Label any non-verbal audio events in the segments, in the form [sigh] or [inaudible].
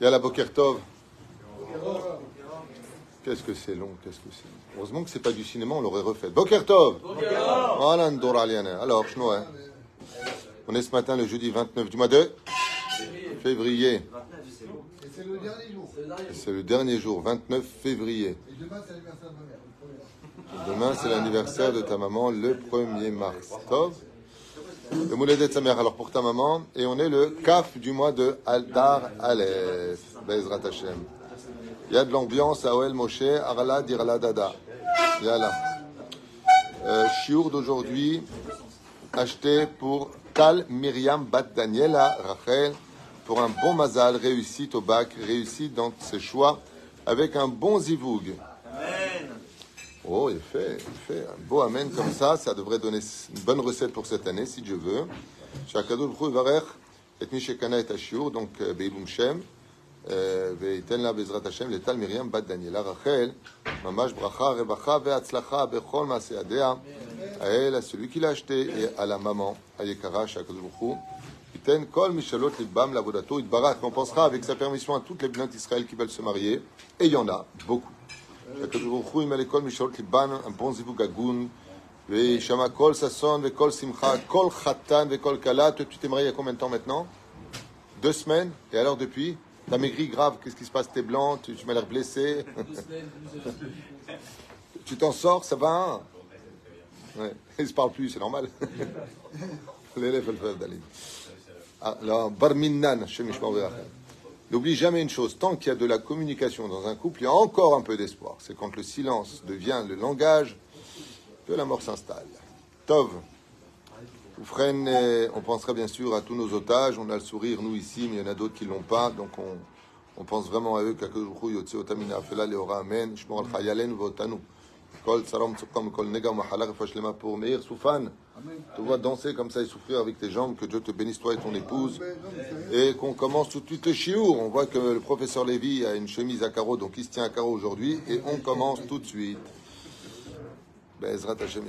Yalla Bokertov. Qu'est-ce que c'est long, qu'est-ce que c'est long. Heureusement que c'est pas du cinéma, on l'aurait refait. Bokertov Voilà, Alors, hein. on est ce matin le jeudi 29 du mois de février. c'est le dernier jour. C'est le dernier jour, 29 février. Et demain, c'est l'anniversaire de ma mère. Demain, c'est l'anniversaire de ta maman, le 1er mars. Tov Le moulet de sa mère, alors pour ta maman. Et on est le kaf du mois de Aldar Aleph. Bezrat Hashem. Il y a de l'ambiance à Oel Moshe, Arala Dirala Dada. Yalla. Euh, Chiour d'aujourd'hui, acheté pour Tal Myriam Bat Daniela Rachel pour un bon mazal, réussite au bac, réussite dans ses choix, avec un bon zivoug. Amen. Oh, il fait, il fait un beau amen comme ça, ça devrait donner une bonne recette pour cette année, si Dieu veut. Shakadou Varer, et Mishekana et Ashur, donc euh, Beiboum Shem, euh, וייתן לה בעזרת השם לטל מרים בת דניאלה רחל, ממש ברכה, רווחה והצלחה בכל מעשה ידיה, האל, à celui qui l'a acheté, et à la maman, היקרה, שהקדוש ברוך הוא on pensera avec sa permission à toutes les blancs d'Israël qui veulent se marier, et il y en a beaucoup. un bon zivug agun, ושמה כל ששון וכל שמחה, כל חתן וכל כלה. Tu t'es marié il y a combien de temps maintenant Deux semaines Et alors depuis T'as maigri grave, qu'est-ce qui se passe T'es blanc, tu, tu m'as l'air blessé. [laughs] tu t'en sors, ça va hein ouais. Il se parle plus, c'est normal. [laughs] L'élève, elle fait d'aller. N'oublie jamais une chose, tant qu'il y a de la communication dans un couple, il y a encore un peu d'espoir. C'est quand le silence devient le langage que la mort s'installe. Tov. on penserait bien sûr à tous nos otages. On a le sourire, nous ici, mais il y en a d'autres qui ne l'ont pas. Donc on, pense vraiment à eux. Amen. Kol Salam Kol Nega Mahala, Refashlema pour Meir Soufan. Tu vois danser comme ça et souffrir avec tes jambes, que Dieu te bénisse toi et ton épouse. Et qu'on commence tout de suite le chiour. On voit que le professeur Lévy a une chemise à carreaux, donc il se tient à carreaux aujourd'hui. Et on commence tout de suite. Bezrat Hashem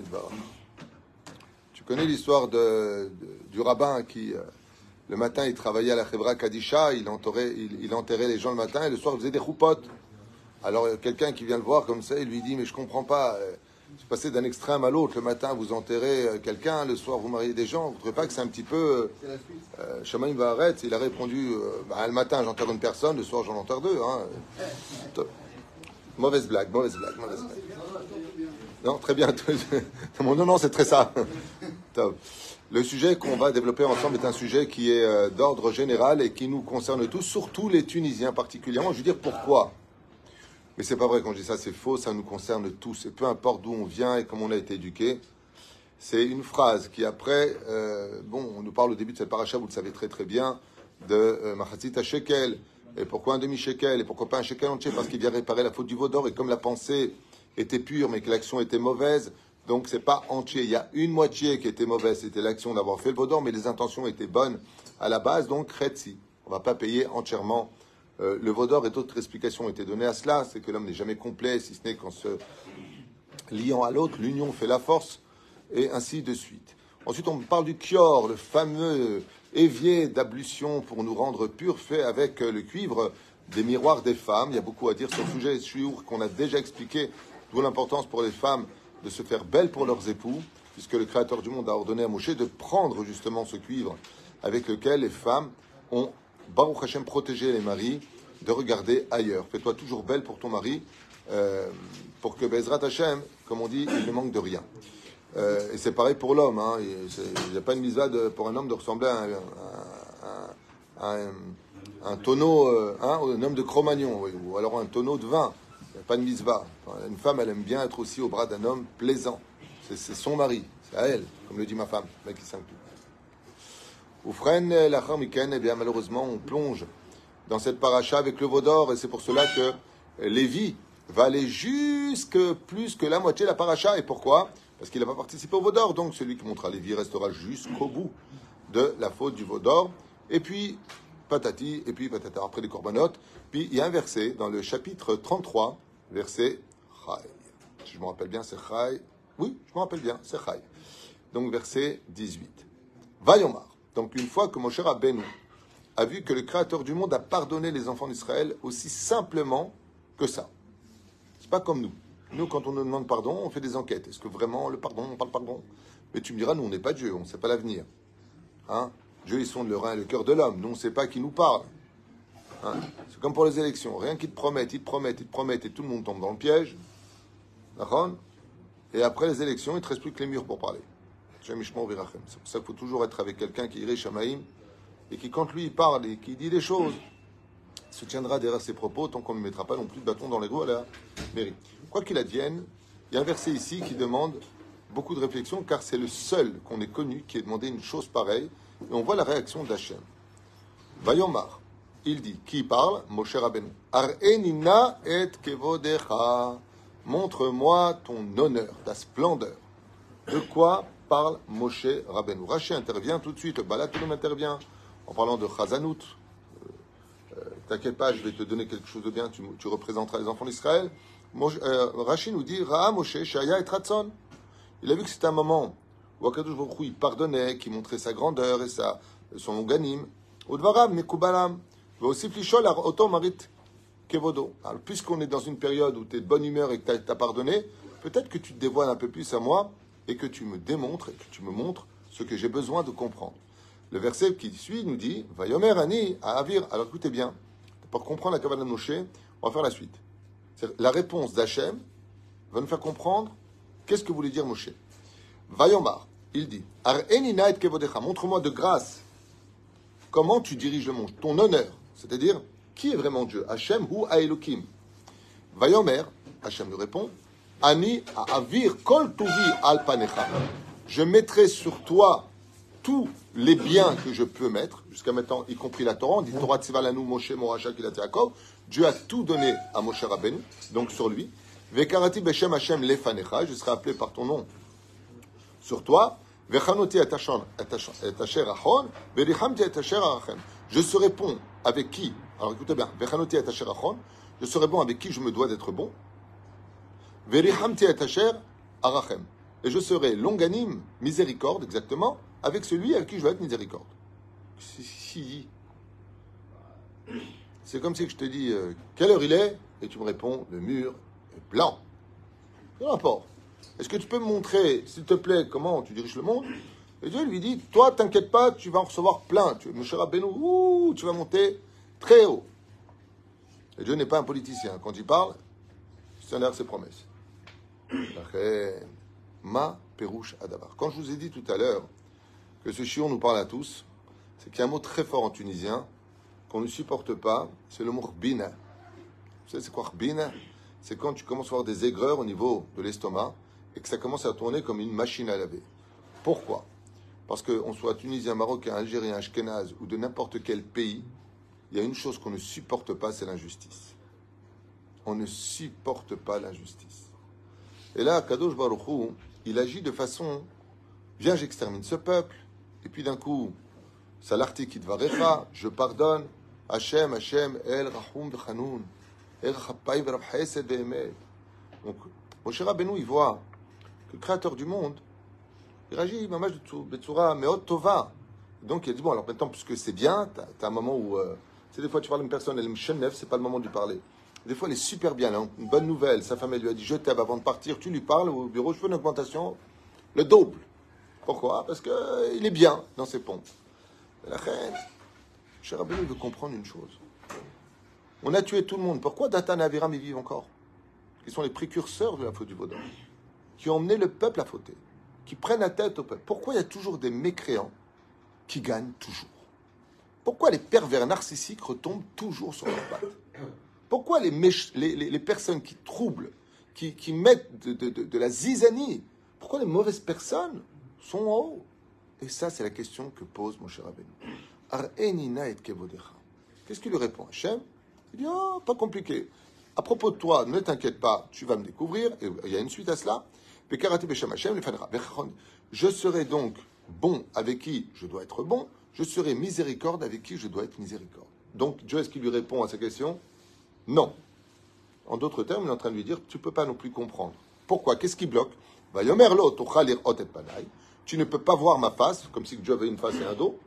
Tu connais l'histoire de, du rabbin qui, euh, le matin, il travaillait à la Chevra Kadisha, il enterrait, il, il enterrait les gens le matin et le soir, il faisait des choupottes. Alors quelqu'un qui vient le voir comme ça, il lui dit mais je comprends pas. Euh, vous passez d'un extrême à l'autre. Le matin, vous enterrez euh, quelqu'un, le soir, vous mariez des gens. Vous ne trouvez pas que c'est un petit peu. Euh, Shamaim va arrêter. Il a répondu bah, le matin, j'enterre une personne, le soir, j'en enterre deux. Hein. [laughs] Mauvaise blague, mauvaise blague, mauvaise blague. Non, très bien. [laughs] non, non, c'est très ça. [laughs] Le sujet qu'on va développer ensemble est un sujet qui est d'ordre général et qui nous concerne tous, surtout les Tunisiens particulièrement. Je veux dire pourquoi mais c'est pas vrai quand je dis ça, c'est faux, ça nous concerne tous. Et peu importe d'où on vient et comment on a été éduqué, c'est une phrase qui après, euh, bon, on nous parle au début de cette paracha, vous le savez très très bien, de euh, Machatzit Shekel. Et pourquoi un demi-shekel Et pourquoi pas un shekel entier? Parce qu'il vient réparer la faute du vaudor. Et comme la pensée était pure, mais que l'action était mauvaise, donc c'est pas entier. Il y a une moitié qui était mauvaise, c'était l'action d'avoir fait le vaudor, mais les intentions étaient bonnes à la base, donc Kretzi. On va pas payer entièrement euh, le Vaudor et d'autres explications ont été données à cela, c'est que l'homme n'est jamais complet, si ce n'est qu'en se liant à l'autre, l'union fait la force, et ainsi de suite. Ensuite, on parle du kior, le fameux évier d'ablution pour nous rendre purs, fait avec le cuivre des miroirs des femmes. Il y a beaucoup à dire sur le sujet chiour qu'on a déjà expliqué, d'où l'importance pour les femmes de se faire belles pour leurs époux, puisque le Créateur du monde a ordonné à Moshe de prendre justement ce cuivre avec lequel les femmes ont Baruch Hashem, protéger les maris de regarder ailleurs. Fais-toi toujours belle pour ton mari, euh, pour que Bezrat Hashem, comme on dit, il ne manque de rien. Euh, et c'est pareil pour l'homme. Hein. Il n'y a pas une mise pour un homme de ressembler à, un, tonneau, euh, hein, un homme de Cro-Magnon, ou alors un tonneau de vin. Il n'y a pas de misva. Une femme, elle aime bien être aussi au bras d'un homme plaisant. C'est son mari, c'est à elle, comme le dit ma femme, mec qui s'inclut. Oufren, la eh bien malheureusement, on plonge dans cette paracha avec le Vaudor, et c'est pour cela que Lévi va aller jusque plus que la moitié de la paracha. Et pourquoi? Parce qu'il n'a pas participé au Vaudor, donc celui qui montrera Lévi restera jusqu'au bout de la faute du Vaudor. Et puis, patati, et puis patata, après les corbanotes. Puis il y a un verset dans le chapitre 33, verset Chai. Si je me rappelle bien, c'est Chai. Oui, je me rappelle bien, c'est Chai. Donc verset 18. Vayomar. Donc une fois que Moshe Rabbeinu a vu que le Créateur du monde a pardonné les enfants d'Israël aussi simplement que ça. C'est pas comme nous. Nous, quand on nous demande pardon, on fait des enquêtes. Est-ce que vraiment le pardon, on parle pardon? Mais tu me diras, nous, on n'est pas Dieu, on ne sait pas l'avenir. Hein? Dieu, ils sont le rein et le cœur de l'homme. Nous, on ne sait pas qui nous parle. Hein? C'est comme pour les élections. Rien qu'ils te promettent, ils te promettent, ils te promettent, et tout le monde tombe dans le piège. Et après les élections, il ne te reste plus que les murs pour parler. C'est pour ça qu'il faut toujours être avec quelqu'un qui irait Shamaïm et qui, quand lui, parle et qui dit des choses, se tiendra derrière ses propos tant qu'on ne mettra pas non plus de bâton dans les roues à la mairie. Quoi qu'il advienne, il y a un verset ici qui demande beaucoup de réflexion car c'est le seul qu'on ait connu qui ait demandé une chose pareille et on voit la réaction d'Hachem. Vayomar, il dit, qui parle Moshe Rabbeinu. Ar'enina et kevodecha. Montre-moi ton honneur, ta splendeur. De quoi parle Moshe Rabbeinu? Raché intervient tout de suite, le intervient en parlant de Chazanout. Euh, euh, T'inquiète pas, je vais te donner quelque chose de bien, tu, représenteras les enfants d'Israël. Euh, Rashi nous dit Ra'a Moshe, Shaya et Ratson. Il a vu que c'était un moment où Akadosh Baruch il pardonnait, qui montrait sa grandeur et sa, son longanime. Udvaram, Mekubalam. Va aussi flichol, Marit Kevodo. Puisqu'on est dans une période où tu es de bonne humeur et que tu as, pardonné, peut-être que tu te dévoiles un peu plus à moi et que tu me démontres et que tu me montres ce que j'ai besoin de comprendre. Le verset qui suit nous dit Vayomer Ani à Avir. Alors écoutez bien, pour comprendre la Kabbalah de Moshe, on va faire la suite. La réponse d'Hachem va nous faire comprendre qu'est-ce que voulait dire Moshe. Vayomar, il dit Montre-moi de grâce comment tu diriges le monde, ton honneur, c'est-à-dire qui est vraiment Dieu? Hachem ou Aelokim Vayomer, Hachem lui répond Ani avir kol tuvi al. Je mettrai sur toi tous les biens que je peux mettre, jusqu'à maintenant, y compris la Torah. On dit Torah Tzivalanu Moshe Moracha Kilat Yaakov. Dieu a tout donné à Moshe Rabbeinu, donc sur lui. Vekarati Beshem Hashem Lefanecha. Je serai appelé par ton nom sur toi. Vechanoti Etasher Achon. Verichamti Etasher Arachem. Je serai bon avec qui? Alors écoutez bien. Vechanoti Etasher Achon. Je serai bon avec qui je me dois d'être bon? Verihamti et arachem. Et je serai longanime, miséricorde, exactement, avec celui avec qui je vais être miséricorde. Si. C'est comme si je te dis euh, quelle heure il est et tu me réponds le mur est blanc. Quel rapport Est-ce que tu peux me montrer, s'il te plaît, comment tu diriges le monde? Et Dieu lui dit Toi, t'inquiète pas, tu vas en recevoir plein. Tu, tu vas monter très haut. Et Dieu n'est pas un politicien. Quand il parle, c'est un ses promesses. Ma perouche adabar. Quand je vous ai dit tout à l'heure que ce chion nous parle à tous, c'est qu'il y a un mot très fort en tunisien qu'on ne supporte pas, c'est le mot bina. Vous savez, c'est quoi bina C'est quand tu commences à avoir des aigreurs au niveau de l'estomac et que ça commence à tourner comme une machine à laver. Pourquoi? Parce qu'on soit tunisien, marocain, algérien, ashkenaz ou de n'importe quel pays, il y a une chose qu'on ne supporte pas, c'est l'injustice. On ne supporte pas l'injustice. Et là, Kadosh Baruchou, il agit de façon Viens, j'extermine ce peuple. Et puis d'un coup, Salarti Kidvarecha, je pardonne. Hachem, Hachem, El Rahum Bechanoun. El Chapai Verabchesed Behemet. Donc, Moshe Rabbeinu, il voit que le créateur du monde, il réagit, Mamash Betsura, Meot Tova. Donc il dit, bon, alors maintenant, puisque c'est bien, tu as, un moment où. Euh, tu sais, des fois, tu parles à une personne, elle me ce c'est pas le moment de parler. Des fois, elle est super bien. Hein. Une bonne nouvelle. Sa femme, elle lui a dit Je t'aime avant de partir. Tu lui parles au bureau Je veux une augmentation. Le double. Pourquoi? Parce qu'il euh, est bien dans ses pompes. La reine, cher il veut comprendre une chose. On a tué tout le monde. Pourquoi Datan et Aviram, ils vivent encore? Ils sont les précurseurs de la faute du Vaudin. Qui ont emmené le peuple à fauter. Qui prennent la tête au peuple. Pourquoi il y a toujours des mécréants qui gagnent toujours? Pourquoi les pervers narcissiques retombent toujours sur leurs pattes? Pourquoi les, personnes qui troublent, qui, mettent de, la zizanie, pourquoi les mauvaises personnes sont en haut? Et ça, c'est la question que pose mon cher et Qu'est-ce qu'il lui répond Hachem? Il dit Oh, pas compliqué. À propos de toi, ne t'inquiète pas, tu vas me découvrir. Et il y a une suite à cela. Je serai donc bon avec qui je dois être bon. Je serai miséricorde avec qui je dois être miséricorde. Donc Dieu, est-ce qu'il lui répond à sa question non. En d'autres termes, il est en train de lui dire, tu ne peux pas non plus comprendre. Pourquoi? Qu'est-ce qui bloque? Tu ne peux pas voir ma face, comme si Dieu avait une face et un dos.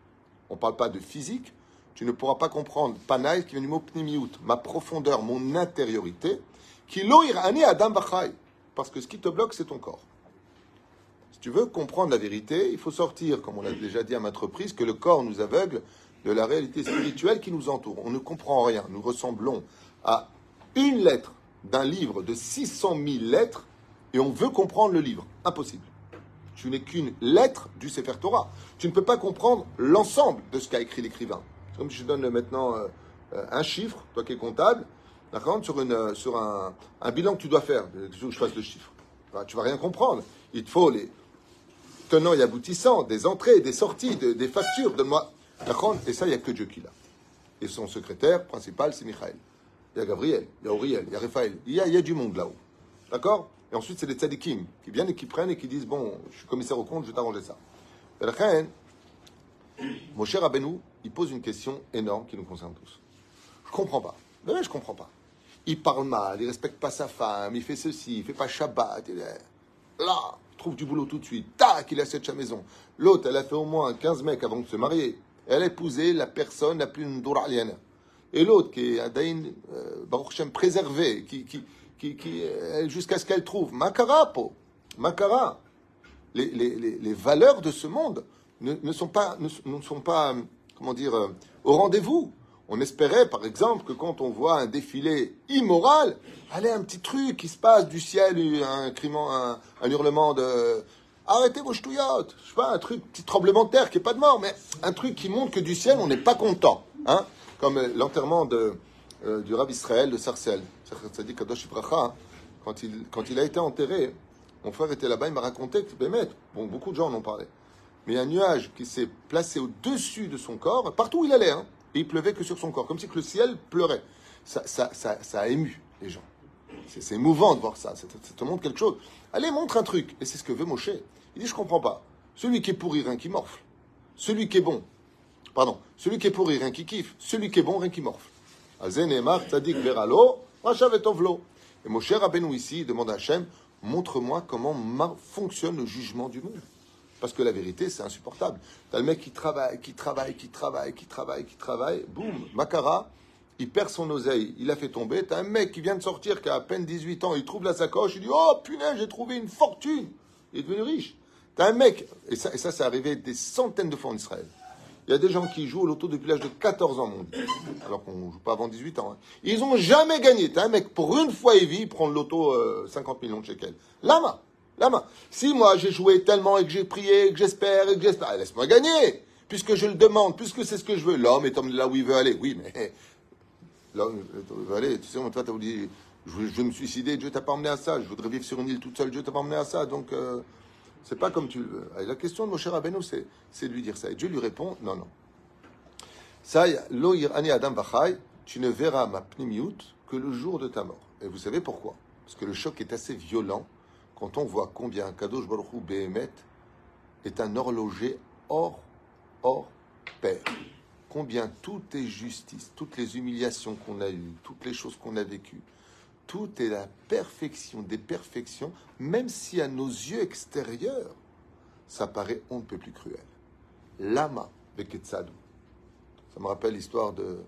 On ne parle pas de physique. tu ne pourras pas comprendre Panaï, qui vient du mot pnimiout, ma profondeur, mon intériorité, qui ani adam bachai. Parce que ce qui te bloque, c'est ton corps. Si tu veux comprendre la vérité, il faut sortir, comme on l'a déjà dit à maintes reprises, que le corps nous aveugle de la réalité spirituelle qui nous entoure. On ne comprend rien. Nous ressemblons à une lettre d'un livre de 600 000 lettres et on veut comprendre le livre. Impossible. Tu n'es qu'une lettre du Sefer Torah. Tu ne peux pas comprendre l'ensemble de ce qu'a écrit l'écrivain. Comme je donne maintenant euh, euh, un chiffre, toi qui es comptable, sur, une, euh, sur un, bilan que tu dois faire. Veux que je fasse le chiffre. Tu tu vas rien comprendre. Il te faut les tenants et aboutissants, des entrées, des sorties, des factures. Donne-moi. Et ça, il n'y a que Dieu qui l'a. Et son secrétaire principal, c'est Michael. Il y a Gabriel, il y a Auriel, il y a Raphaël. Il y a, y a du monde là-haut. D'accord? Et ensuite, c'est les tzadikim qui viennent et qui prennent et qui disent Bon, je suis commissaire au compte, je vais t'arranger ça. Mon cher Abenou, il pose une question énorme qui nous concerne tous. Je comprends pas. Mais je comprends pas. Il parle mal, il respecte pas sa femme, il fait ceci, il fait pas Shabbat. Il est... Là, il trouve du boulot tout de suite. Tac, il a cette maison. L'autre, elle a fait au moins 15 mecs avant de se marier. Elle a épousé la personne la plus nduralienne. Et l'autre, qui est un Dain, euh, Baruch Shem, préservé, qui, qui, qui, qui jusqu'à ce qu'elle trouve. Makara, po. Makara. Les, les, les, valeurs de ce monde ne, ne sont pas, ne, ne sont pas comment dire, euh, au rendez-vous. On espérait, par exemple, que quand on voit un défilé immoral, allez, un petit truc qui se passe du ciel, un, un, un hurlement de arrêtez vos ch'touillottes, je sais pas, un truc, petit tremblement de terre qui est pas de mort, mais un truc qui montre que du ciel, on n'est pas content, hein, comme euh, l'enterrement euh, du rab Israël de Sarcelles, hein. quand il, quand il a été enterré, mon frère était là-bas, il m'a raconté que, bon, beaucoup de gens en ont parlé, mais un nuage qui s'est placé au-dessus de son corps, partout où il allait, hein, et il pleuvait que sur son corps, comme si le ciel pleurait. Ça, ça, ça, a ému les gens. C'est émouvant de voir ça. Ça, te montre quelque chose. Allez, montre un truc. Et c'est ce que veut Moshe. Il dit, je comprends pas. Celui qui est pourri, rien qui morfle. Celui qui est bon, pardon, celui qui est pourri, rien qui kiffe. Celui qui est bon, rien qui morfle. tzadik veralo, Et Moshe Rabbeinu ici demande à Hachem, montre-moi comment fonctionne le jugement du monde. Parce que la vérité, c'est insupportable. T'as le mec qui travaille, qui travaille, qui travaille, qui travaille, qui travaille, boum, Makara, il perd son oseille, il a fait tomber. T'as un mec qui vient de sortir, qui a à peine 18 ans, il trouve la sacoche, il dit Oh punaise, j'ai trouvé une fortune Il est devenu riche. T'as un mec, et ça, et ça, c'est arrivé des centaines de fois en Israël. Il y a des gens qui jouent au loto depuis l'âge de 14 ans, mon Dieu. Alors qu'on ne joue pas avant 18 ans. Hein. Ils n'ont jamais gagné. T'as un mec, pour une fois il vit, il prend le loto 50 euh, millions de shekels. Lama la main. Si moi j'ai joué tellement et que j'ai prié, et que j'espère et que j'espère, laisse-moi gagner, puisque je le demande, puisque c'est ce que je veux. L'homme est là où il veut aller. Oui, mais [laughs] l'homme veut aller. Tu sais, toi, tu as dit, je veux, me suicider, Dieu t'a pas emmené à ça. Je voudrais vivre sur une île toute seule, Dieu t'a pas emmené à ça. Donc, euh, c'est pas comme tu le veux. la question de mon cher Rabbeinu, c'est de lui dire ça. Et Dieu lui répond, non, non. Ça, ani adam tu ne verras ma pnimiut que le jour de ta mort. Et vous savez pourquoi? Parce que le choc est assez violent quand on voit combien Kadosh Baruch Hu Behemet est un horloger hors, hors pair, combien tout est justice, toutes les humiliations qu'on a eues, toutes les choses qu'on a vécues, tout est la perfection des perfections, même si à nos yeux extérieurs, ça paraît on ne peut plus cruel. Lama Beketsadou. Ça me rappelle l'histoire de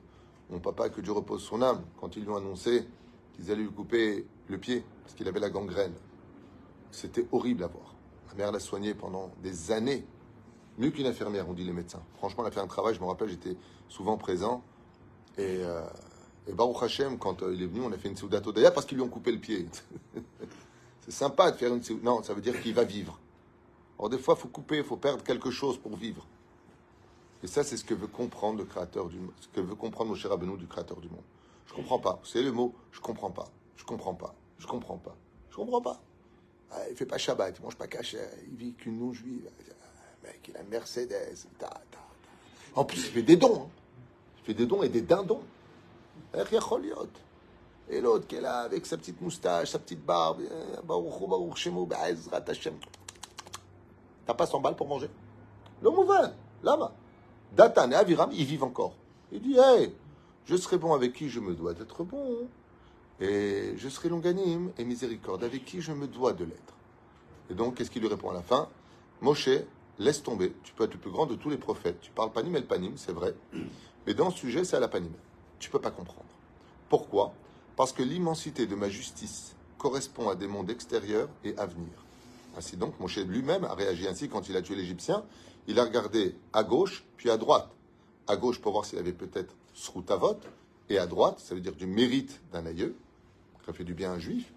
mon papa, que Dieu repose son âme, quand ils lui ont annoncé qu'ils allaient lui couper le pied, parce qu'il avait la gangrène. C'était horrible à voir. Ma mère l'a soigné pendant des années. Mieux qu'une infirmière, on dit les médecins. Franchement, elle a fait un travail, je me rappelle, j'étais souvent présent. Et, euh, Baruch Hashem, quand euh, il est venu, on a fait une Seudat Odaya parce qu'ils lui ont coupé le pied. [laughs] C'est sympa de faire une Non, ça veut dire qu'il va vivre. Alors des fois, il faut couper, il faut perdre quelque chose pour vivre. Et ça, c'est ce que veut comprendre le créateur du ce que veut comprendre cher Rabbeinu du créateur du monde. Je comprends pas. C'est le mot, je comprends pas. Je comprends pas. Je comprends pas. Je comprends pas. Il ah, il fait pas Shabbat, il mange pas caché, il vit qu'une non-juive. Mec, il a Mercedes. En plus, il fait des dons. Hein. Il fait des dons et des dindons. Et l'autre qui est là avec sa petite moustache, sa petite barbe. T'as pas 100 balles pour manger? Le mouvement, là Datan et Aviram, ils vivent encore. Il dit, hey, je serai bon avec qui je me dois d'être bon. Et je serai longanime et miséricorde, avec qui je me dois de l'être. Et donc, qu'est-ce qu'il lui répond à la fin? Moshe, laisse tomber, tu peux être le plus grand de tous les prophètes. Tu parles panim el panim, c'est vrai. Mais dans ce sujet, c'est à la panime. Tu peux pas comprendre. Pourquoi? Parce que l'immensité de ma justice correspond à des mondes extérieurs et à venir. Ainsi donc, Moshe lui-même a réagi ainsi quand il a tué l'Égyptien. Il a regardé à gauche, puis à droite. À gauche pour voir s'il avait peut-être Srutavot, et à droite, ça veut dire du mérite d'un aïeux, qui a fait du bien à un juif,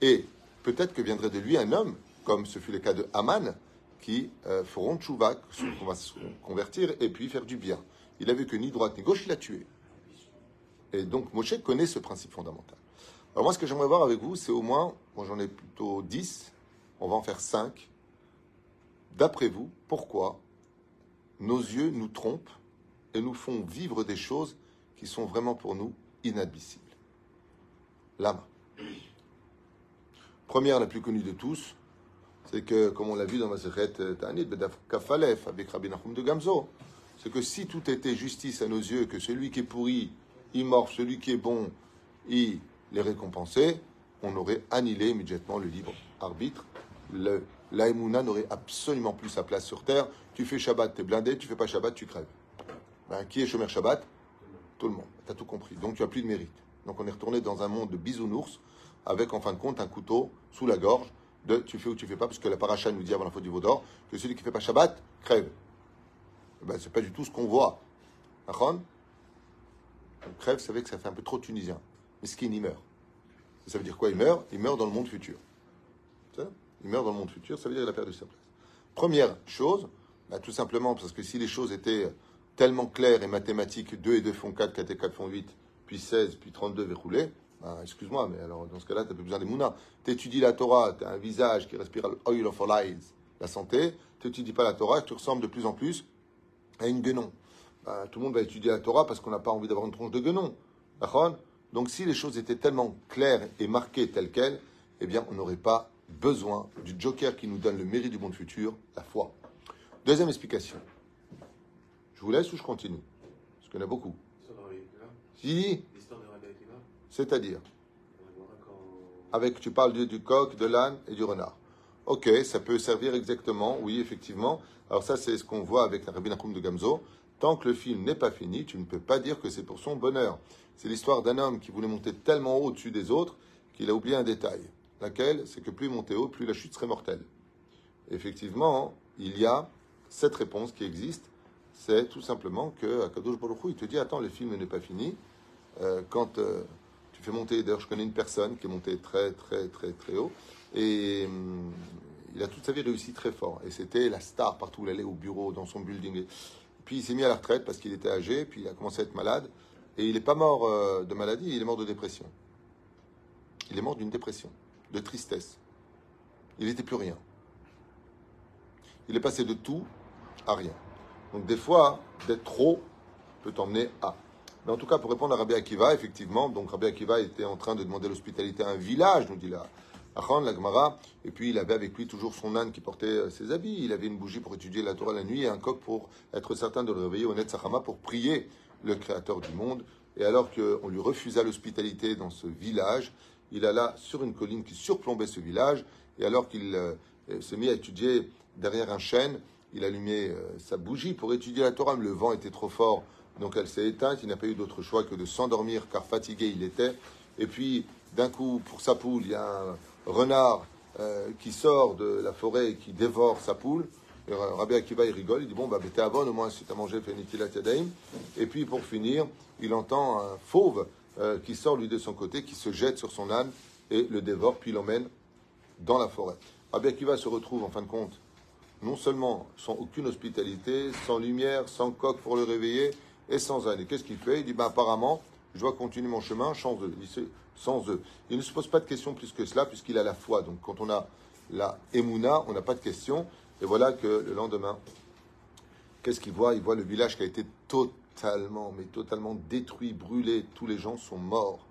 et peut-être que viendrait de lui un homme, comme ce fut le cas de Haman, qui euh, feront tchouva, qu'on va se convertir, et puis faire du bien. Il a vu que ni droite ni gauche, il a tué. Et donc Moshe connaît ce principe fondamental. Alors moi, ce que j'aimerais voir avec vous, c'est au moins, moi j'en ai plutôt 10, on va en faire 5. D'après vous, pourquoi nos yeux nous trompent et nous font vivre des choses qui sont vraiment pour nous inadmissibles? Lama. Première, la plus connue de tous, c'est que, comme on l'a vu dans ma Ta'anit, Kafalef, avec Rabbi Nachum de Gamzo, c'est que si tout était justice à nos yeux, que celui qui est pourri, il mord, celui qui est bon, il les récompensait, on aurait annihilé immédiatement le libre arbitre. L'aïmouna n'aurait absolument plus sa place sur terre. Tu fais Shabbat, tu es blindé, tu fais pas Shabbat, tu crèves. Ben, qui est Shomer Shabbat? Tout le monde. Tu as tout compris. Donc tu as plus de mérite. Donc on est retourné dans un monde de bisounours avec en fin de compte un couteau sous la gorge de tu fais ou tu fais pas, parce que la paracha nous dit avant la faute du d'or que celui qui fait pas Shabbat crève. Ben, c'est pas du tout ce qu'on voit. Crève, vous savez que ça fait un peu trop tunisien. Mais qui il meurt. Ça veut dire quoi Il meurt? Il meurt dans le monde futur. Il meurt dans le monde futur, ça veut dire qu'il a perdu sa place. Première chose, bah, tout simplement parce que si les choses étaient tellement claires et mathématiques, 2 et 2 font 4, 4 et 4 font 8, puis 16, puis 32 verroulés, bah, excuse-moi, mais alors dans ce cas-là, tu n'as plus besoin des mounas. Tu étudies la Torah, tu as un visage qui respire l'oil of lives, la santé, tu n'étudies pas la Torah, tu ressembles de plus en plus à une guenon. Bah, tout le monde va étudier la Torah parce qu'on n'a pas envie d'avoir une tronche de guenon. Donc si les choses étaient tellement claires et marquées telles quelles, eh bien on n'aurait pas besoin du joker qui nous donne le mérite du monde futur, la foi. Deuxième explication. Je vous laisse ou je continue? Parce qu'il y en a beaucoup. Si C'est-à-dire Avec, tu parles du, coq, de l'âne et du renard. Ok, ça peut servir exactement, oui, effectivement. Alors ça, c'est ce qu'on voit avec la Rabbi Nachum de Gamzo. Tant que le film n'est pas fini, tu ne peux pas dire que c'est pour son bonheur. C'est l'histoire d'un homme qui voulait monter tellement haut au-dessus des autres qu'il a oublié un détail. Laquelle? C'est que plus monter haut, plus la chute serait mortelle. Effectivement, il y a cette réponse qui existe. C'est tout simplement que Akadosh Baruch il te dit Attends, le film n'est pas fini. Euh, quand euh, tu fais monter, d'ailleurs, je connais une personne qui est montée très, très, très, très haut. Et hum, il a toute sa vie réussi très fort. Et c'était la star partout où il allait au bureau, dans son building. Puis il s'est mis à la retraite parce qu'il était âgé, puis il a commencé à être malade. Et il n'est pas mort euh, de maladie, il est mort de dépression. Il est mort d'une dépression de tristesse. Il n'était plus rien. Il est passé de tout à rien. Donc des fois, d'être trop peut t'emmener à. Mais en tout cas, pour répondre à Rabbi Akiva, effectivement, donc Rabbi Akiva était en train de demander l'hospitalité à un village, nous dit la Achan, la Gemara, et puis il avait avec lui toujours son âne qui portait euh, ses habits, il avait une bougie pour étudier la Torah la nuit et un coq pour être certain de le réveiller au Netzachama pour prier le Créateur du monde. Et alors qu'on lui refusa l'hospitalité dans ce village, il alla sur une colline qui surplombait ce village, et alors qu'il euh, se mit à étudier derrière un chêne, il allumait euh, sa bougie pour étudier la Torah, mais le vent était trop fort, donc elle s'est éteinte, il n'a pas eu d'autre choix que de s'endormir, car fatigué il était, et puis d'un coup, pour sa poule, il y a un renard euh, qui sort de la forêt et qui dévore sa poule, et Rabbi Akiva, il rigole, il dit Bon, bah, t'es à bonne, au moins, si t'as mangé, fais Et puis, pour finir, il entend un fauve euh, qui sort lui de son côté, qui se jette sur son âne et le dévore, puis l'emmène dans la forêt. Rabbi Akiva se retrouve en fin de compte, non seulement sans aucune hospitalité, sans lumière, sans coq pour le réveiller et sans âne. Et qu'est-ce qu'il fait? Il dit bah, apparemment, je dois continuer mon chemin sans eux. Il ne se pose pas de questions plus que cela, puisqu'il a la foi. Donc quand on a la Emouna, on n'a pas de questions. Et voilà que le lendemain, qu'est-ce qu'il voit? Il voit le village qui a été totalement mais totalement détruit, brûlé. Tous les gens sont morts.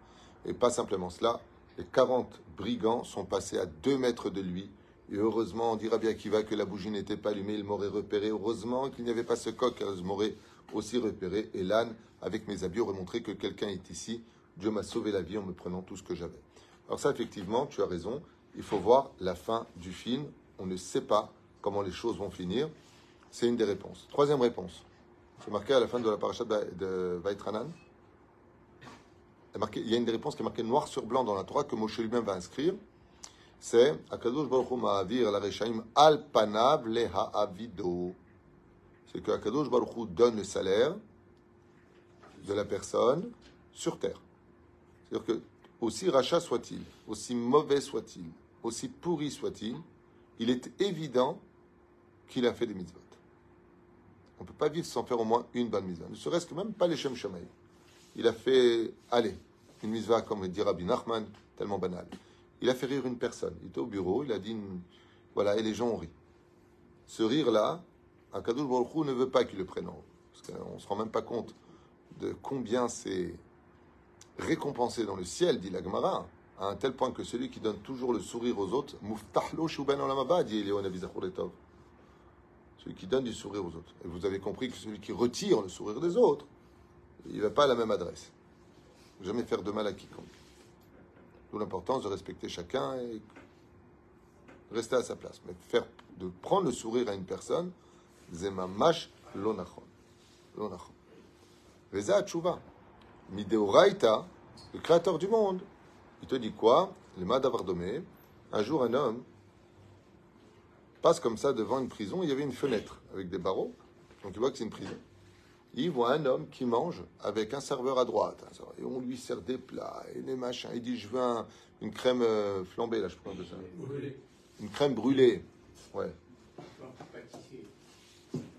Et pas simplement cela, les 40 brigands sont passés à 2 mètres de lui. Et heureusement, on dira bien qu'il va que la bougie n'était pas allumée, il m'aurait repéré. Heureusement qu'il n'y avait pas ce coq, il m'aurait aussi repéré. Et l'âne, avec mes habits, aurait montré que quelqu'un est ici. Dieu m'a sauvé la vie en me prenant tout ce que j'avais. Alors ça, effectivement, tu as raison. Il faut voir la fin du film. On ne sait pas comment les choses vont finir. C'est une des réponses. Troisième réponse. C'est marqué à la fin de la paracha de Vaitranan. Il y a une réponse qui est marquée noir sur blanc dans la Torah que Moshe lui-même va inscrire. C'est Akadosh Baruch Hu ma'avir la Rechaim al panav le ha'avido. C'est que Akadosh Baruch Hu donne le salaire de la personne sur terre. C'est-à-dire que aussi rachat soit-il, aussi mauvais soit-il, aussi pourri soit-il, il est évident qu'il a fait des mitzvot. On ne peut pas vivre sans faire au moins une bonne mitzvah. Ne serait-ce que même pas les Shem Shamaï. Il a fait, allez, une mitzvah, comme dit Rabbi Nachman, tellement banal. Il a fait rire une personne. Il était au bureau, il a dit, voilà, et les gens ont ri. Ce rire-là, Akadosh Baruch ne veut pas qu'il le prenne Parce qu'on ne se rend même pas compte de combien c'est récompensé dans le ciel, dit l'Agmara, à un tel point que celui qui donne toujours le sourire aux autres, Muftahlo Shuben Olamaba, dit Celui qui donne du sourire aux autres. Et vous avez compris que celui qui retire le sourire des autres, il va pas à la même adresse. Jamais faire de mal à quiconque. D'où l'importance de respecter chacun et rester à sa place. Mais de prendre le sourire à une personne, zemamash lonachon. Lonachon. Veza tshuva. Mideoraita, le créateur du monde, il te dit quoi Le Madavardomé, un jour un homme passe comme ça devant une prison, il y avait une fenêtre avec des barreaux, donc il voit que c'est une prison. Il voit un homme qui mange avec un serveur à droite, et on lui sert des plats et des machins. Il dit Je veux une crème euh, flambée, là je prends de ça. Une crème brûlée. Ouais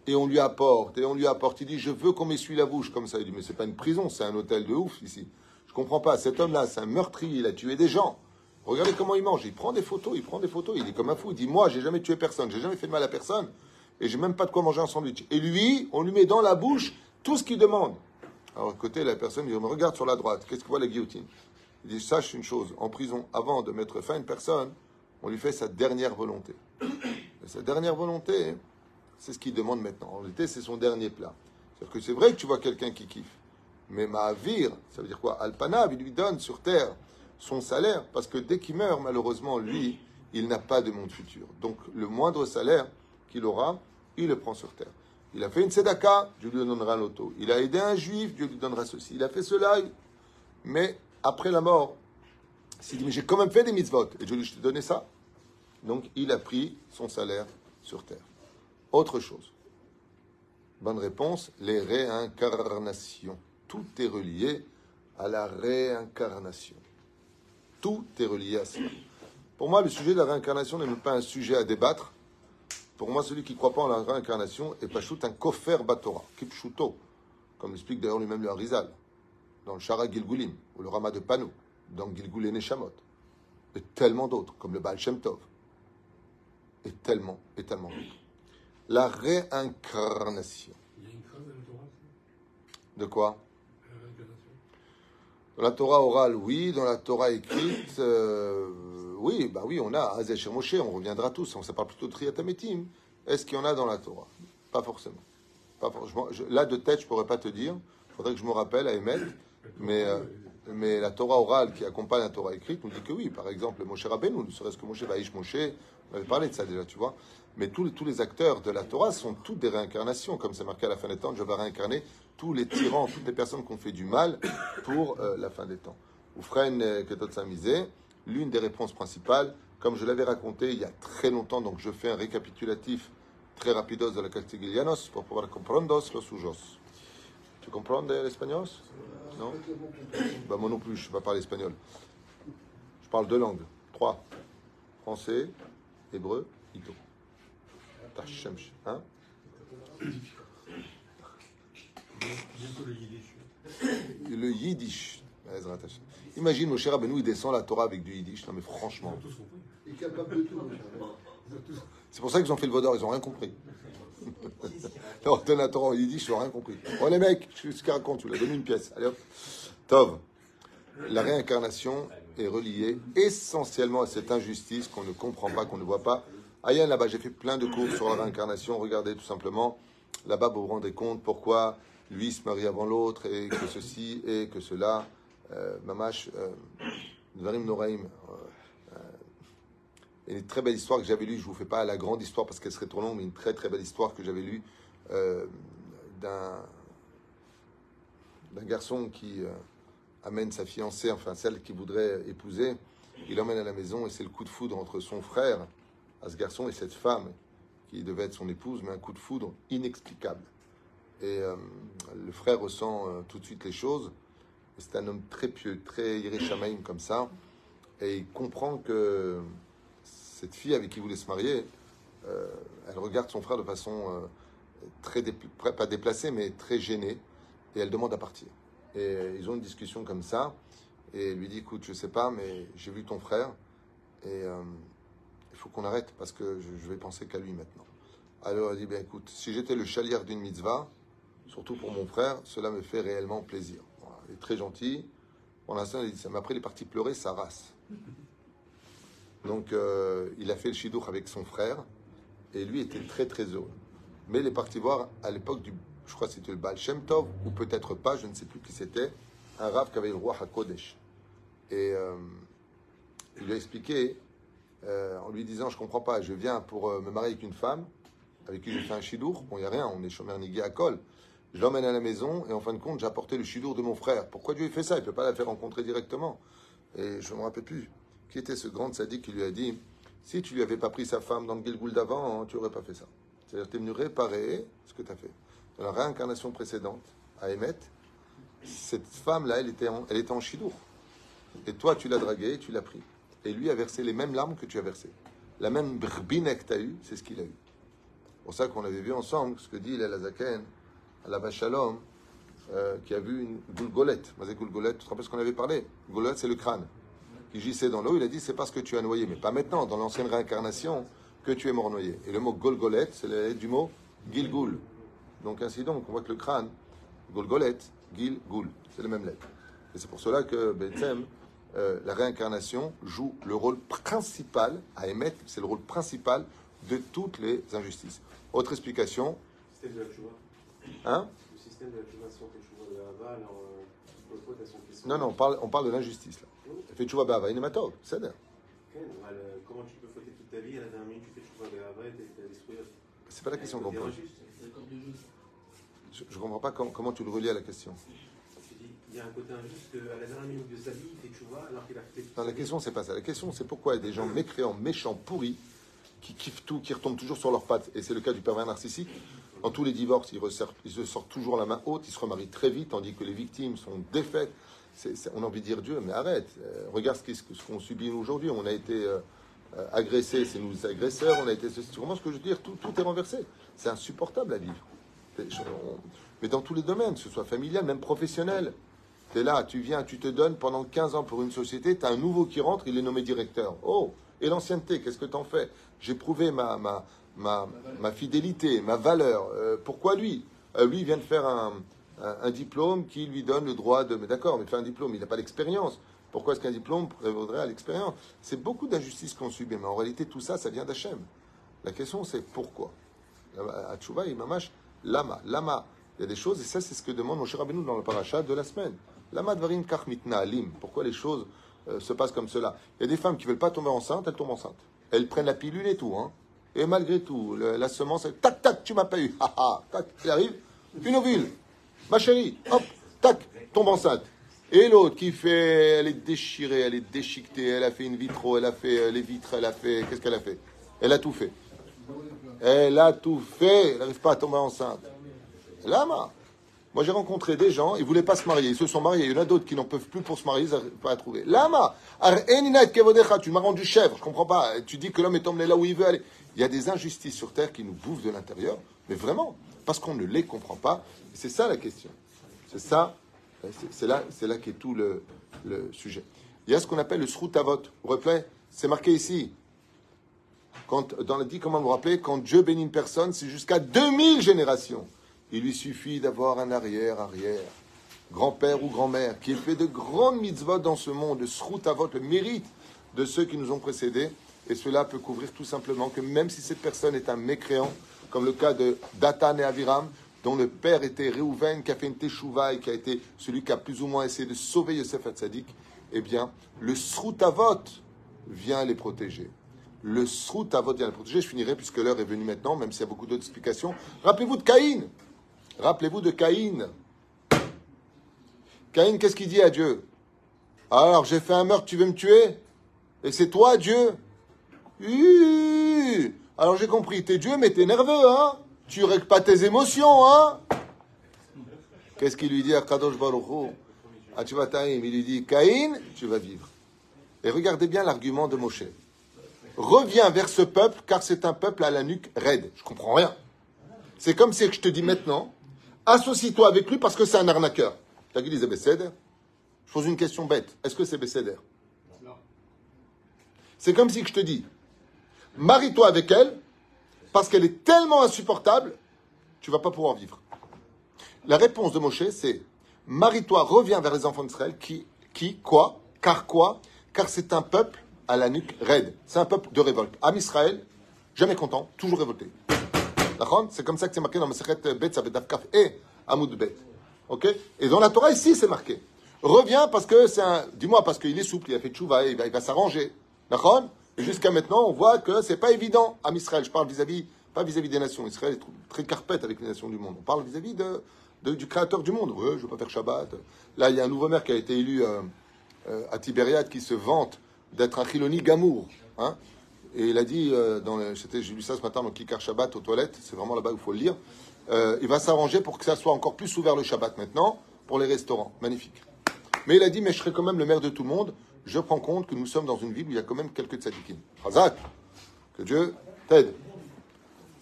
et on lui apporte, et on lui apporte. Il dit, je veux qu'on m'essuie la bouche comme ça. Il dit, mais c'est pas une prison, c'est un hôtel de ouf ici. Je comprends pas. Cet homme-là, c'est un meurtrier, il a tué des gens. Regardez comment il mange. Il prend des photos, il prend des photos. Il est comme un fou. Il dit, moi, j'ai jamais tué personne, j'ai jamais fait de mal à personne, et j'ai même pas de quoi manger un sandwich. Et lui, on lui met dans la bouche tout ce qu'il demande. Alors, à côté, la personne, il me regarde sur la droite. Qu'est-ce que voit la guillotine? Il dit, sache une chose. En prison, avant de mettre fin à une personne, on lui fait sa dernière volonté. Et sa dernière volonté, c'est ce qu'il demande maintenant. En réalité, c'est son dernier plat. C'est-à-dire que c'est vrai que tu vois quelqu'un qui kiffe. Mais Mahavir, ça veut dire quoi? Alpanav, il lui donne sur terre son salaire, parce que dès qu'il meurt, malheureusement, lui, il n'a pas de monde futur. Donc, le moindre salaire qu'il aura, il le prend sur terre. Il a fait une tzedaka, Dieu lui donnera l'auto. Il a aidé un juif, Dieu lui donnera ceci. Il a fait cela, mais après la mort, s'il dit, mais j'ai quand même fait des mitzvot, et Dieu lui a donné ça. Donc, il a pris son salaire sur terre autre chose. Bonne réponse, les réincarnations. Tout est relié à la réincarnation. Tout est relié à cela. Pour moi, le sujet de la réincarnation n'est même pas un sujet à débattre. Pour moi, celui qui ne croit pas en la réincarnation est pas un kofer batora, kipshuto, comme l'explique d'ailleurs lui-même le Harizal, dans le Shara Gilgulim, ou le Rama de Panou, dans Gilgul et et tellement d'autres, comme le Baal Shem Tov, et tellement, et tellement d'autres la réincarnation. Il y a une phrase dans la Torah De quoi? Dans la Torah orale, oui. Dans la Torah écrite, euh, oui. Bah oui, on a Azesh Moshe, on reviendra tous. On parle plutôt de Triatametim. Est-ce qu'il y en a dans la Torah? Pas forcément. Pas là, de tête, je ne pourrais pas te dire. Il faudrait que je me rappelle à émettre. Mais, euh, mais la Torah orale qui accompagne la Torah écrite nous dit que oui. Par exemple, Moshe Rabbeinu, ne serait-ce que Moshe Vaïch Moshe, on avait parlé de ça déjà, tu vois. Mais tous, les acteurs de la Torah sont toutes des réincarnations, comme c'est marqué à la fin des temps. Je vais réincarner tous les tyrans, toutes les personnes qui ont fait du mal pour euh, la fin des temps. Oufren euh, Misé, l'une des réponses principales, comme je l'avais raconté il y a très longtemps, donc je fais un récapitulatif très rapidos de la Castiglianos pour pouvoir comprendre los sujos. Tu comprends l'espagnol? Non? Bah, Moi non plus, je ne sais pas parler espagnol. Je parle deux langues, trois. Français, hébreu, ito. Hein? Le yiddish. Imagine, mon cher Abenou, il descend la Torah avec du yiddish. Non, mais franchement. C'est pour ça qu'ils ont fait le vaudor, ils n'ont rien compris. [laughs] On donne la Torah en yiddish, ils n'ont rien compris. Oh les mecs, je ce qu'il raconte, tu l'as donné une pièce. Allez hop. Tov. La réincarnation est reliée essentiellement à cette injustice qu'on ne comprend pas, qu'on ne voit pas, Ayen, là-bas, j'ai fait plein de cours sur la réincarnation. Regardez tout simplement. Là-bas, vous vous rendez compte pourquoi lui se marie avant l'autre et que ceci et que cela. Euh, mamash, euh, Dvarim Noraim. Euh, une très belle histoire que j'avais lue. Je ne vous fais pas la grande histoire parce qu'elle serait trop longue, mais une très très belle histoire que j'avais lue d'un d'un garçon qui euh, amène sa fiancée, enfin celle qu'il voudrait épouser, il l'emmène à la maison et c'est le coup de foudre entre son frère, ce garçon, et cette femme qui devait être son épouse, mais un coup de foudre inexplicable. Et euh, le frère ressent euh, tout de suite les choses. C'est un homme très pieux, très iréchamaïm comme ça. Et il comprend que cette fille avec qui il voulait se marier, euh, elle regarde son frère de façon très, pas déplacée, mais très gênée. Et elle demande à partir. Et ils ont une discussion comme ça. Et lui dit, écoute, je sais pas, mais j'ai vu ton frère. Et il faut qu'on arrête parce que je, vais penser qu'à lui maintenant. Alors elle dit, bien écoute, si j'étais le chalière d'une mitzvah, surtout pour mon frère, cela me fait réellement plaisir. il est très gentil. Pour l'instant, il dit ça. Mais après, il est parti pleurer sa race. Donc, euh, il a fait le shidour avec son frère. Et lui était très, très heureux. Mais il est parti voir à l'époque du, je crois que c'était le Baal Shem Tov, ou peut-être pas, je ne sais plus qui c'était, un rave qui avait le roi HaKodesh. Et euh, il lui a expliqué euh, en lui disant Je comprends pas, je viens pour euh, me marier avec une femme avec qui j'ai fait un chidour. Bon, il n'y a rien, on est chômeur nigué à col. Je l'emmène à la maison et en fin de compte, j'ai apporté le chidour de mon frère. Pourquoi Dieu fait ça? Il ne peut pas la faire rencontrer directement. Et je ne me rappelle plus qui était ce grand sadique qui lui a dit Si tu lui avais pas pris sa femme dans le Gilgoul d'avant, tu n'aurais pas fait ça. C'est-à-dire, tu es venu réparer ce que tu as fait. Dans la réincarnation précédente, à Emet, cette femme-là, elle était en, elle était en chidour. Et toi, tu l'as draguée, tu l'as pris et lui a versé les mêmes larmes que tu as versées. La même brbine que tu as eue, c'est ce qu'il a eu. C'est pour ça qu'on avait vu ensemble ce que dit la Zaken, la Vachalom, euh, qui a vu une goulgolette. Goulgolette, tu te rappelles ce qu'on avait parlé? Goulgolette, c'est le crâne. Qui gissait dans l'eau, il a dit c'est parce que tu as noyé, mais pas maintenant, dans l'ancienne réincarnation, que tu es mort noyé. Et le mot golgolette, c'est du mot gilgoul. Donc ainsi donc, on voit que le crâne, golgolette, gilgoul, c'est les mêmes lettres. Et c'est pour cela que Bethem, euh, la réincarnation joue le rôle principal, à émettre, c'est le rôle principal de toutes les injustices. Autre explication Le système de la chouva. Hein? Le système de la chouva, si on fait chouva de la alors euh, fautes, elles sont Non, non, on parle, on parle de l'injustice là. Oui. Fait chouva bava, inématog, c'est dire. Comment tu peux fauter toute ta vie, à la dernière minute, tu fais chouva de la et tu as détruit C'est pas la question qu'on pose. Je ne comprends pas comment, comment tu le relis à la question y a un côté injuste qu'à la dernière minute de sa vie, il fait chouva alors qu'il a fait. Non, la question, c'est pas ça. La question, c'est pourquoi il y a des gens mécréants, méchants, pourris, qui kiffent tout, qui retombent toujours sur leurs pattes. Et c'est le cas du pervers narcissique. Dans tous les divorces, ils, ils, se sortent toujours la main haute, ils se remarient très vite, tandis que les victimes sont défaites. on a envie de dire Dieu, mais arrête. Euh, regarde ce qu'on subit aujourd'hui. On a été euh, euh, agressés, c'est nous les agresseurs. On a été. Tu comprends ce que je veux dire? Tout, tout est renversé. C'est insupportable à vivre. Mais dans tous les domaines, que ce soit familial, même professionnel. Tu es là, tu viens, tu te donnes pendant 15 ans pour une société, tu as un nouveau qui rentre, il est nommé directeur. Oh, et l'ancienneté, qu'est-ce que tu en fais? J'ai prouvé ma, fidélité, ma valeur. Euh, pourquoi lui? Euh, Lui, vient de faire un, diplôme qui lui donne le droit de... Mais d'accord, mais fait un diplôme, il n'a pas d'expérience. Pourquoi est-ce qu'un diplôme prévaudrait à l'expérience? C'est beaucoup d'injustices qu'on subit, mais en réalité, tout ça, ça vient d'Hachem. La question, c'est pourquoi? À Tchouva, il mâche lama. Lama, il y a des choses, et ça, c'est ce que demande mon cher Rabbeinu dans le parachat de la semaine. La madvarim kachmitna alim. Pourquoi les choses euh, se passent comme cela? Il y a des femmes qui veulent pas tomber enceinte, elles tombent enceintes. Elles prennent la pilule et tout, hein. Et malgré tout, la semence, elle, tac, tac, tu m'as pas eu. Ha, tac, il arrive, une ovule. Ma chérie, hop, tac, tombe enceinte. Et l'autre qui fait, elle est déchirée, elle est déchiquetée, elle a fait une vitro, elle a fait euh, les vitres, elle a fait, qu'est-ce qu'elle a fait? Elle a tout fait. Elle a tout fait, elle n'arrive pas à tomber enceinte. Lama. Moi, j'ai rencontré des gens, ils ne voulaient pas se marier, ils se sont mariés. Il y en a d'autres qui n'en peuvent plus pour se marier, ils n'arrivent pas à trouver. Lama, tu m'as rendu chèvre, je comprends pas. Tu dis que l'homme est emmené là où il veut aller. Il y a des injustices sur terre qui nous bouffent de l'intérieur, mais vraiment, parce qu'on ne les comprend pas. C'est ça la question. C'est ça, c'est là, c'est là qu'est tout le, sujet. Il y a ce qu'on appelle le sroutavot. Vous vous C'est marqué ici. Quand, dans le dit, comment vous rappelez, quand Dieu bénit une personne, c'est jusqu'à 2000 générations. Il lui suffit d'avoir un arrière-arrière, grand-père ou grand-mère, qui ait fait de grandes mitzvot dans ce monde, de votre le mérite de ceux qui nous ont précédés. Et cela peut couvrir tout simplement que même si cette personne est un mécréant, comme le cas de Datan et Aviram, dont le père était Réhouven, qui a fait une teshuva et qui a été celui qui a plus ou moins essayé de sauver Yosef Hatzadik, eh bien, le Srutavot vient les protéger. Le Srutavot vient les protéger. Je finirai puisque l'heure est venue maintenant, même s'il y a beaucoup d'autres explications. Rappelez-vous de Caïn. Rappelez-vous de Caïn. Caïn, qu'est-ce qu'il dit à Dieu? Alors, j'ai fait un meurtre, tu veux me tuer? Et c'est toi, Dieu? Alors j'ai compris, t'es Dieu, mais t'es nerveux, hein? Tu règles pas tes émotions, hein? Qu'est-ce qu'il lui dit à Kadosh Baruch Ah, tu vas Il lui dit, Caïn, tu vas vivre. Et regardez bien l'argument de Moshe. Reviens vers ce peuple, car c'est un peuple à la nuque raide. Je comprends rien. C'est comme si je te dis maintenant, associe-toi avec lui parce que c'est un arnaqueur. T'as dit les Je pose une question bête. Est-ce que c'est Bécéder Non. C'est comme si je te dis, marie-toi avec elle parce qu'elle est tellement insupportable, tu vas pas pouvoir vivre. La réponse de Moshe, c'est marie-toi, reviens vers les enfants d'Israël qui, qui, quoi, car quoi? Car c'est un peuple à la nuque raide. C'est un peuple de révolte. Am Israël, jamais content, toujours révolté. C'est comme ça que c'est marqué dans Masechet Bet, Dafkaf et Amoud Bet. Ok? Et dans la Torah ici, c'est marqué. Reviens parce que c'est un. Dis-moi, parce qu'il est souple, il a fait tchouva, il va, s'arranger. Et jusqu'à maintenant, on voit que c'est pas évident à Israël. Je parle vis-à-vis, pas vis-à-vis des nations. Israël est très carpette avec les nations du monde. On parle vis-à-vis de, du créateur du monde. Ouais, je veux pas faire Shabbat. Là, il y a un nouveau maire qui a été élu euh, euh, à Tibériade qui se vante d'être un Chiloni Gamour. Hein et il a dit, euh, j'ai lu ça ce matin dans Kikar Shabbat aux toilettes, c'est vraiment là-bas où il faut le lire. Euh, il va s'arranger pour que ça soit encore plus ouvert le Shabbat maintenant pour les restaurants. Magnifique. Mais il a dit, mais je serai quand même le maire de tout le monde. Je prends compte que nous sommes dans une ville où il y a quand même quelques tzadikim. Razak, que Dieu t'aide.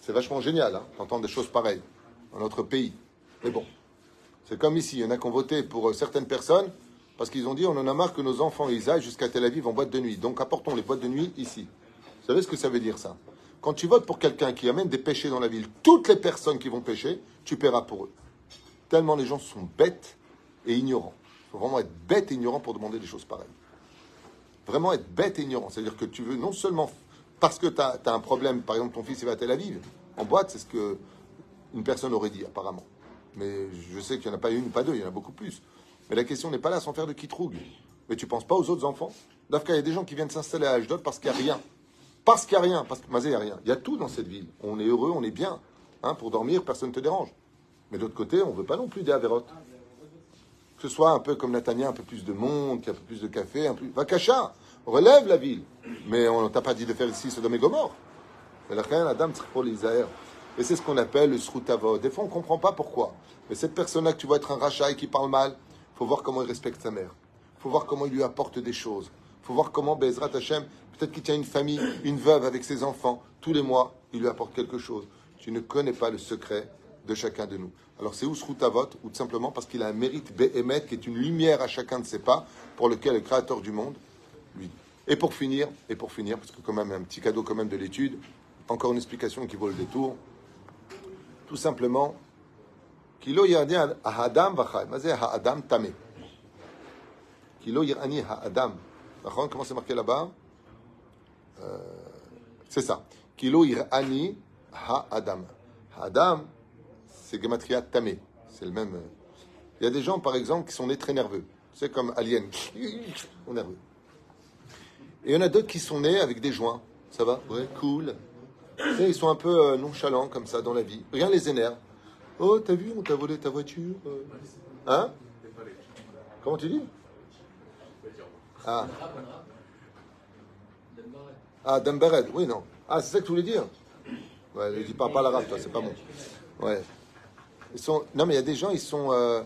C'est vachement génial hein, d'entendre des choses pareilles dans notre pays. Mais bon, c'est comme ici, il y en a qui ont voté pour euh, certaines personnes parce qu'ils ont dit on en a marre que nos enfants ils aillent jusqu'à Tel Aviv en boîte de nuit. Donc apportons les boîtes de nuit ici. Vous savez ce que ça veut dire ça Quand tu votes pour quelqu'un qui amène des péchés dans la ville, toutes les personnes qui vont pécher, tu paieras pour eux. Tellement les gens sont bêtes et ignorants. Il faut vraiment être bête et ignorant pour demander des choses pareilles. Vraiment être bête et ignorant. C'est-à-dire que tu veux non seulement parce que tu as, un problème, par exemple ton fils il va à Tel Aviv, en boîte, c'est ce que une personne aurait dit apparemment. Mais je sais qu'il n'y en a pas une, pas deux, il y en a beaucoup plus. Mais la question n'est pas là sans faire de kitrougue. Mais tu penses pas aux autres enfants? Dafka, il y a des gens qui viennent s'installer à Ashdod parce qu'il n'y a rien. Parce qu'il n'y a rien, parce que Mazé, il n'y a rien. Il y a tout dans cette ville. On est heureux, on est bien. Hein, pour dormir, personne ne te dérange. Mais d'autre côté, on ne veut pas non plus des avérotes. Que ce soit un peu comme Natania, un peu plus de monde, un peu plus de café, un peu. Vakacha, relève la ville. Mais on t'a pas dit de faire ici Sodome et Gomorre. Mais la Adam Et c'est ce qu'on appelle le srutavod. Des fois, on ne comprend pas pourquoi. Mais cette personne-là que tu vois être un rachat et qui parle mal, faut voir comment il respecte sa mère. Faut voir comment il lui apporte des choses. Faut voir comment Bezrat Hashem Peut-être qu'il tient une famille, une veuve avec ses enfants. Tous les mois, il lui apporte quelque chose. Tu ne connais pas le secret de chacun de nous. Alors c'est Usrutavot, ou tout simplement parce qu'il a un mérite Behemet, qui est une lumière à chacun de ses pas, pour lequel le Créateur du monde lui Et pour finir, et pour finir, parce que quand même un petit cadeau quand même de l'étude, encore une explication qui vaut le détour. Tout simplement, Kilo Ha'adam Vachai. Ha'adam Tame. Kilo Yirani Ha'adam. Comment c'est marqué là-bas euh, c'est ça. Kilo irani ha-adam. Ha-adam, c'est gematria tamé. C'est le même. Euh. Il y a des gens, par exemple, qui sont nés très nerveux. C'est comme alien. On nerveux. Et il y en a d'autres qui sont nés avec des joints. Ça va? Ouais, cool. ils sont un peu euh, nonchalants comme ça dans la vie. Rien les énerve. Oh, t'as vu, on t'a volé ta voiture Hein? Comment tu dis? Ah. Ah, Dembered, oui, non. Ah, c'est ça que tu voulais dire Ouais, ne dis pas, pas l'arabe, toi, c'est pas bon. Ouais. Ils sont... Non, mais il y a des gens, ils sont, euh,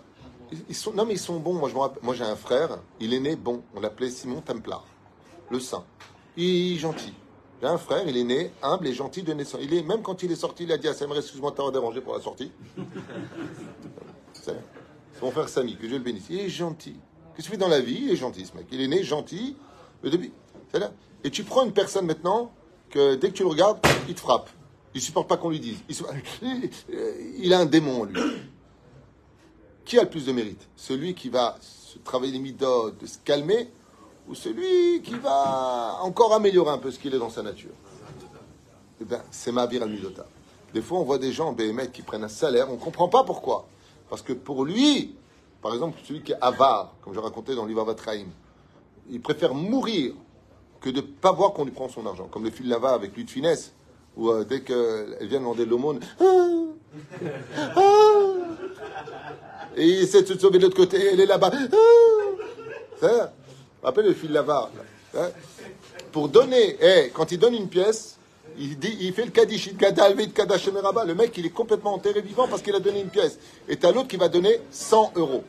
ils sont. Non, mais ils sont bons. Moi, je Moi, j'ai un frère, il est né bon. On l'appelait Simon Templar, le saint. Il est gentil. J'ai un frère, il est né humble et gentil de naissance. Il est, même quand il est sorti, il a dit à Samuel Excuse-moi de t'avoir dérangé pour la sortie. [laughs] c'est mon frère Samy, que Dieu le bénisse. Il est gentil. Qu'est-ce qu'il fait dans la vie Il est gentil, ce mec? Il est né gentil. Le début. Là. Et tu prends une personne maintenant que dès que tu le regardes, il te frappe. Il supporte pas qu'on lui dise. Il, [laughs] a un démon en lui. Qui a le plus de mérite? Celui qui va se travailler les de se calmer, ou celui qui va encore améliorer un peu ce qu'il est dans sa nature? Eh bien, c'est ma al midota. Des fois, on voit des gens, BMF, qui prennent un salaire, on ne comprend pas pourquoi. Parce que pour lui, par exemple, celui qui est avare, comme je racontais dans l'Ivar Vatraim, il préfère mourir que de ne pas voir qu'on lui prend son argent. Comme le fil lava avec lui de finesse, où euh, dès qu'elle vient demander l'aumône, ah, ah, Et il essaie de se sauver de l'autre côté, elle est là-bas. Ça, rappelle le fil là-bas. Hein? Pour donner, eh, quand il donne une pièce, il, il fait le Kaddish, Le mec, il est complètement enterré vivant parce qu'il a donné une pièce. Et t'as l'autre qui va donner 100 euros.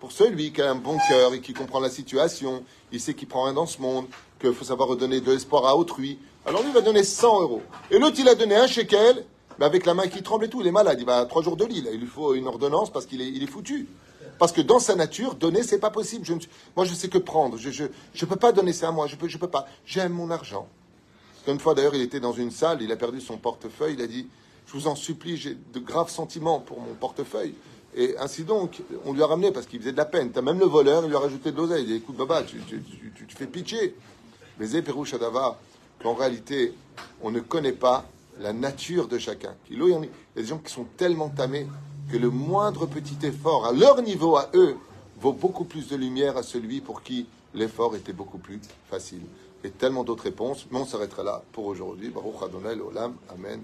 Pour celui qui a un bon cœur et qui comprend la situation, il sait qu'il prend rien dans ce monde, qu'il faut savoir redonner de l'espoir à autrui. Alors lui, il va donner 100 euros. Et l'autre, il a donné un shekel, mais avec la main qui tremble et tout. Il est malade, il va à trois jours de lit. Il lui faut une ordonnance parce qu'il est, il foutu. Parce que dans sa nature, donner, c'est pas possible. Je moi, je sais que prendre. Je ne peux pas donner ça à moi. Je peux, je peux pas. J'aime mon argent. Une fois, d'ailleurs, il était dans une salle, il a perdu son portefeuille. Il a dit Je vous en supplie, j'ai de graves sentiments pour mon portefeuille. Et ainsi donc, on lui a ramené parce qu'il faisait de la peine. Tu as même le voleur, il lui a rajouté de l'oseille. Il dit Écoute, Baba, tu, tu, tu, tu fais pitié. Mais Zéperou Shadava, qu'en réalité, on ne connaît pas la nature de chacun. Il y a des gens qui sont tellement tamés que le moindre petit effort à leur niveau, à eux, vaut beaucoup plus de lumière à celui pour qui l'effort était beaucoup plus facile. Et tellement d'autres réponses, mais on s'arrêtera là pour aujourd'hui. Baruch Adonai Olam. Amen.